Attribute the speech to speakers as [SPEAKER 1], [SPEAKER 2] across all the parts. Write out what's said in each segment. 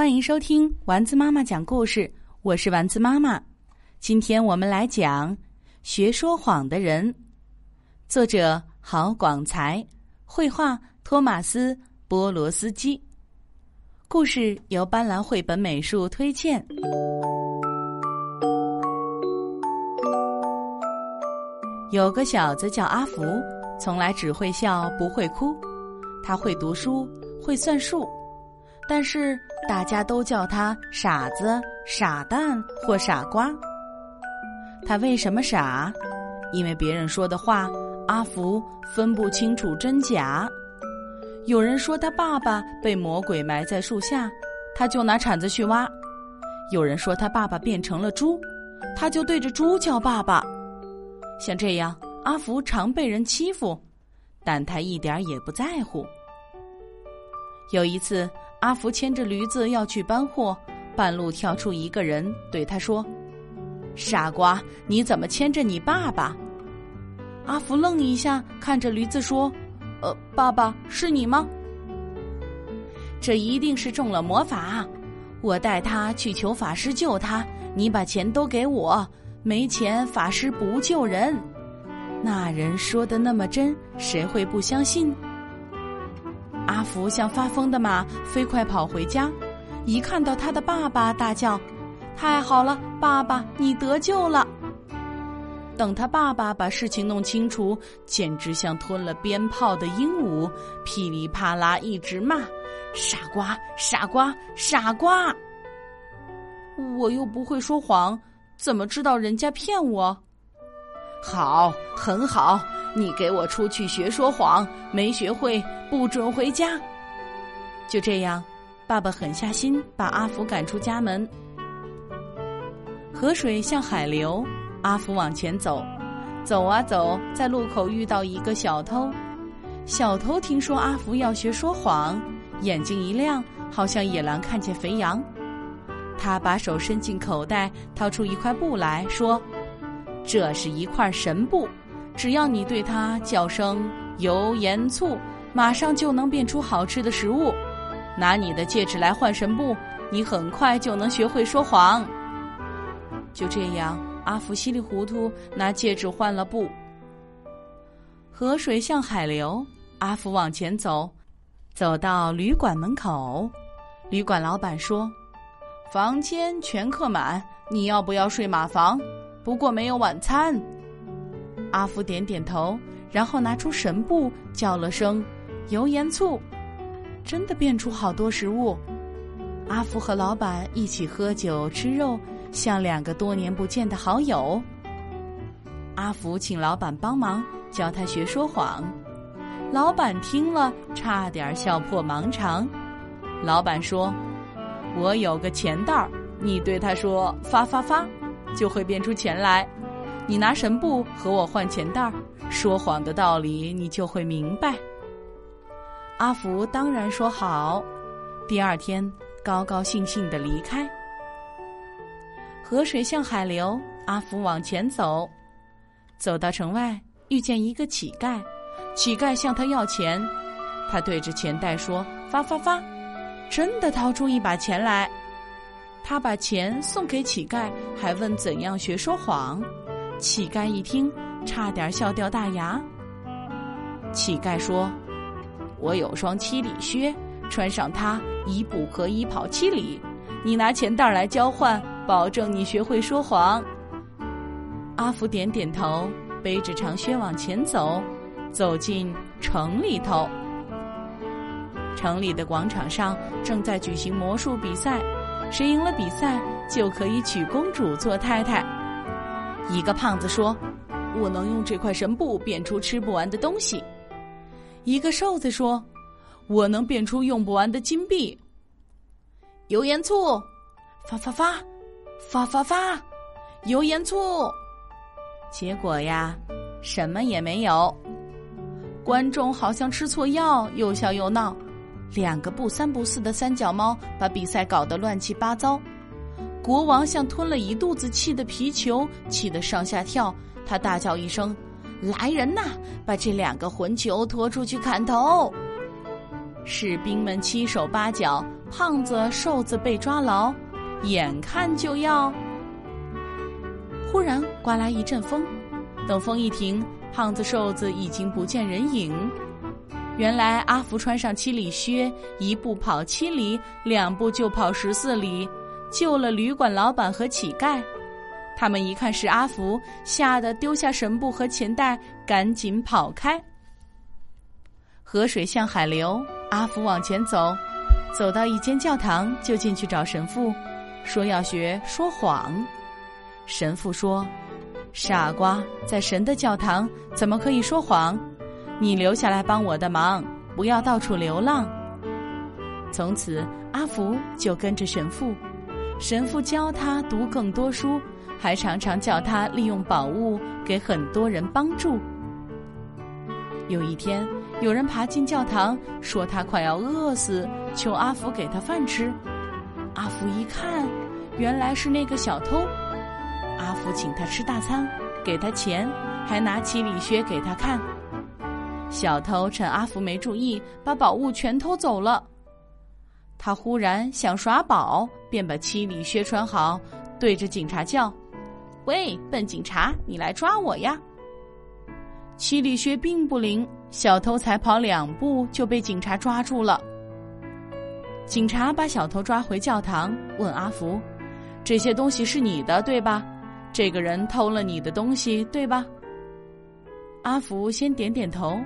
[SPEAKER 1] 欢迎收听丸子妈妈讲故事，我是丸子妈妈。今天我们来讲《学说谎的人》，作者郝广才，绘画托马斯·波罗斯基，故事由斑斓绘本美术推荐。有个小子叫阿福，从来只会笑不会哭，他会读书，会算数。但是大家都叫他傻子、傻蛋或傻瓜。他为什么傻？因为别人说的话，阿福分不清楚真假。有人说他爸爸被魔鬼埋在树下，他就拿铲子去挖；有人说他爸爸变成了猪，他就对着猪叫爸爸。像这样，阿福常被人欺负，但他一点也不在乎。有一次。阿福牵着驴子要去搬货，半路跳出一个人，对他说：“傻瓜，你怎么牵着你爸爸？”阿福愣一下，看着驴子说：“呃，爸爸是你吗？这一定是中了魔法。我带他去求法师救他，你把钱都给我，没钱法师不救人。”那人说的那么真，谁会不相信？阿福像发疯的马，飞快跑回家。一看到他的爸爸，大叫：“太好了，爸爸，你得救了！”等他爸爸把事情弄清楚，简直像吞了鞭炮的鹦鹉，噼里啪啦一直骂：“傻瓜，傻瓜，傻瓜！”我又不会说谎，怎么知道人家骗我？好，很好。你给我出去学说谎，没学会不准回家。就这样，爸爸狠下心把阿福赶出家门。河水向海流，阿福往前走，走啊走，在路口遇到一个小偷。小偷听说阿福要学说谎，眼睛一亮，好像野狼看见肥羊。他把手伸进口袋，掏出一块布来说：“这是一块神布。”只要你对它叫声油盐醋，马上就能变出好吃的食物。拿你的戒指来换神布，你很快就能学会说谎。就这样，阿福稀里糊涂拿戒指换了布。河水向海流，阿福往前走，走到旅馆门口，旅馆老板说：“房间全客满，你要不要睡马房？不过没有晚餐。”阿福点点头，然后拿出神布，叫了声“油盐醋”，真的变出好多食物。阿福和老板一起喝酒吃肉，像两个多年不见的好友。阿福请老板帮忙教他学说谎，老板听了差点笑破盲肠。老板说：“我有个钱袋儿，你对他说‘发发发’，就会变出钱来。”你拿神布和我换钱袋儿，说谎的道理你就会明白。阿福当然说好，第二天高高兴兴的离开。河水像海流，阿福往前走，走到城外，遇见一个乞丐，乞丐向他要钱，他对着钱袋说：“发发发！”真的掏出一把钱来，他把钱送给乞丐，还问怎样学说谎。乞丐一听，差点笑掉大牙。乞丐说：“我有双七里靴，穿上它一步可以跑七里。你拿钱袋来交换，保证你学会说谎。”阿福点点头，背着长靴往前走，走进城里头。城里的广场上正在举行魔术比赛，谁赢了比赛就可以娶公主做太太。一个胖子说：“我能用这块神布变出吃不完的东西。”一个瘦子说：“我能变出用不完的金币。”油盐醋，发发发，发发发，油盐醋。结果呀，什么也没有。观众好像吃错药，又笑又闹。两个不三不四的三脚猫把比赛搞得乱七八糟。国王像吞了一肚子气的皮球，气得上下跳。他大叫一声：“来人呐，把这两个混球拖出去砍头！”士兵们七手八脚，胖子、瘦子被抓牢，眼看就要……忽然刮来一阵风，等风一停，胖子、瘦子已经不见人影。原来阿福穿上七里靴，一步跑七里，两步就跑十四里，救了旅馆老板和乞丐。他们一看是阿福，吓得丢下神布和钱袋，赶紧跑开。河水向海流，阿福往前走，走到一间教堂，就进去找神父，说要学说谎。神父说：“傻瓜，在神的教堂怎么可以说谎？”你留下来帮我的忙，不要到处流浪。从此，阿福就跟着神父，神父教他读更多书，还常常叫他利用宝物给很多人帮助。有一天，有人爬进教堂，说他快要饿死，求阿福给他饭吃。阿福一看，原来是那个小偷。阿福请他吃大餐，给他钱，还拿起理靴给他看。小偷趁阿福没注意，把宝物全偷走了。他忽然想耍宝，便把七里靴穿好，对着警察叫：“喂，笨警察，你来抓我呀！”七里靴并不灵，小偷才跑两步就被警察抓住了。警察把小偷抓回教堂，问阿福：“这些东西是你的，对吧？这个人偷了你的东西，对吧？”阿福先点点头。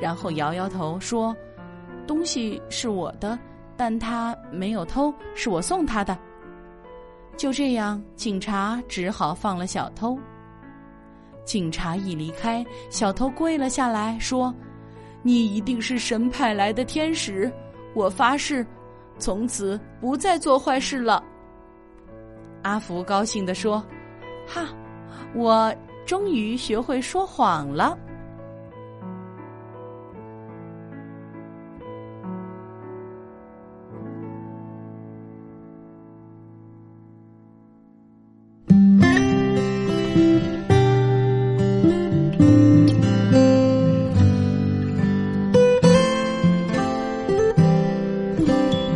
[SPEAKER 1] 然后摇摇头说：“东西是我的，但他没有偷，是我送他的。”就这样，警察只好放了小偷。警察一离开，小偷跪了下来，说：“你一定是神派来的天使，我发誓，从此不再做坏事了。”阿福高兴地说：“哈，我终于学会说谎了。”